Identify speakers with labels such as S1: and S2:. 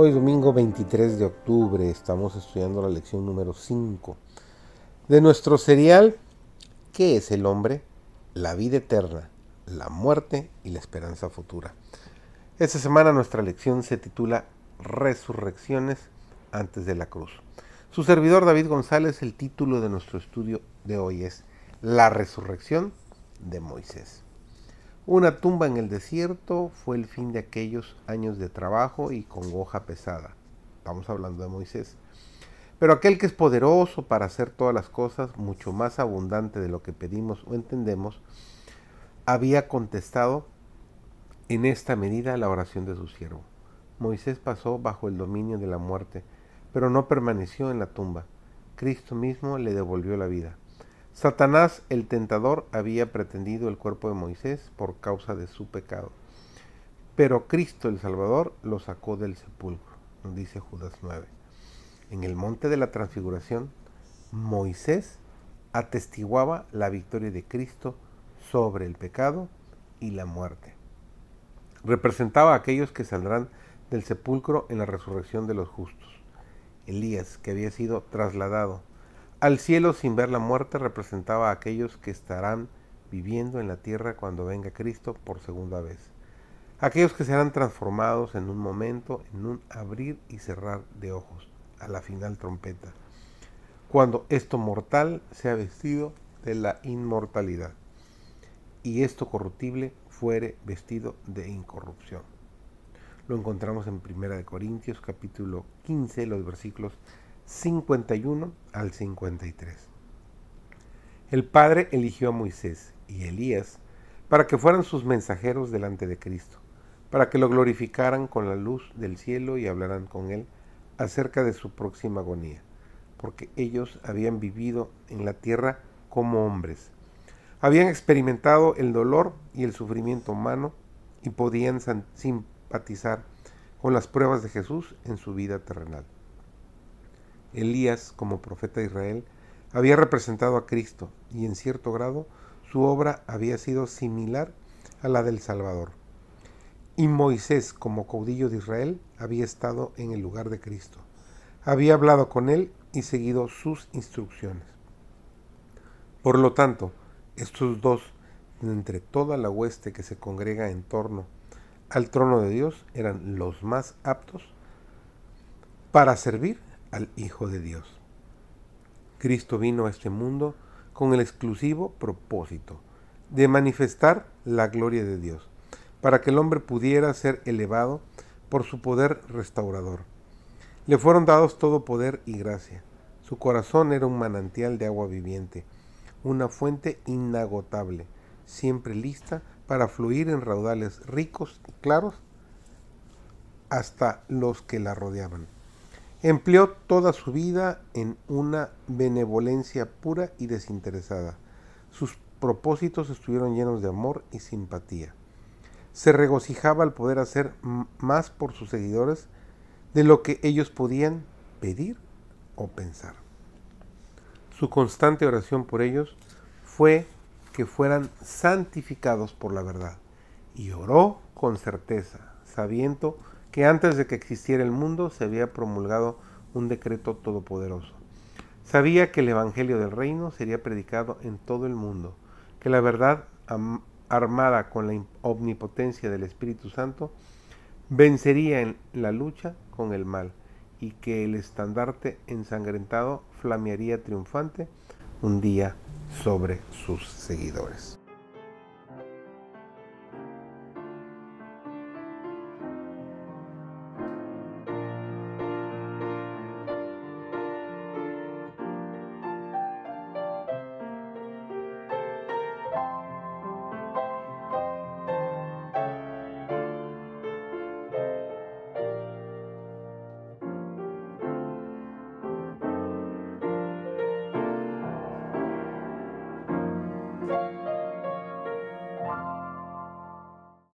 S1: Hoy domingo 23 de octubre estamos estudiando la lección número 5 de nuestro serial ¿Qué es el hombre? La vida eterna, la muerte y la esperanza futura. Esta semana nuestra lección se titula Resurrecciones antes de la cruz. Su servidor David González, el título de nuestro estudio de hoy es La resurrección de Moisés. Una tumba en el desierto fue el fin de aquellos años de trabajo y congoja pesada. Estamos hablando de Moisés. Pero aquel que es poderoso para hacer todas las cosas, mucho más abundante de lo que pedimos o entendemos, había contestado en esta medida la oración de su siervo. Moisés pasó bajo el dominio de la muerte, pero no permaneció en la tumba. Cristo mismo le devolvió la vida. Satanás el tentador había pretendido el cuerpo de Moisés por causa de su pecado. Pero Cristo el Salvador lo sacó del sepulcro, nos dice Judas 9. En el monte de la transfiguración, Moisés atestiguaba la victoria de Cristo sobre el pecado y la muerte. Representaba a aquellos que saldrán del sepulcro en la resurrección de los justos. Elías, que había sido trasladado al cielo sin ver la muerte representaba a aquellos que estarán viviendo en la tierra cuando venga Cristo por segunda vez. Aquellos que serán transformados en un momento, en un abrir y cerrar de ojos, a la final trompeta, cuando esto mortal sea vestido de la inmortalidad y esto corruptible fuere vestido de incorrupción. Lo encontramos en 1 Corintios capítulo 15, los versículos 51 al 53. El Padre eligió a Moisés y Elías para que fueran sus mensajeros delante de Cristo, para que lo glorificaran con la luz del cielo y hablaran con él acerca de su próxima agonía, porque ellos habían vivido en la tierra como hombres, habían experimentado el dolor y el sufrimiento humano y podían simpatizar con las pruebas de Jesús en su vida terrenal. Elías, como profeta de Israel, había representado a Cristo y en cierto grado su obra había sido similar a la del Salvador. Y Moisés, como caudillo de Israel, había estado en el lugar de Cristo. Había hablado con él y seguido sus instrucciones. Por lo tanto, estos dos, entre toda la hueste que se congrega en torno al trono de Dios, eran los más aptos para servir al Hijo de Dios. Cristo vino a este mundo con el exclusivo propósito de manifestar la gloria de Dios, para que el hombre pudiera ser elevado por su poder restaurador. Le fueron dados todo poder y gracia. Su corazón era un manantial de agua viviente, una fuente inagotable, siempre lista para fluir en raudales ricos y claros hasta los que la rodeaban. Empleó toda su vida en una benevolencia pura y desinteresada. Sus propósitos estuvieron llenos de amor y simpatía. Se regocijaba al poder hacer más por sus seguidores de lo que ellos podían pedir o pensar. Su constante oración por ellos fue que fueran santificados por la verdad. Y oró con certeza, sabiendo que antes de que existiera el mundo se había promulgado un decreto todopoderoso. Sabía que el Evangelio del Reino sería predicado en todo el mundo, que la verdad armada con la omnipotencia del Espíritu Santo vencería en la lucha con el mal y que el estandarte ensangrentado flamearía triunfante un día sobre sus seguidores.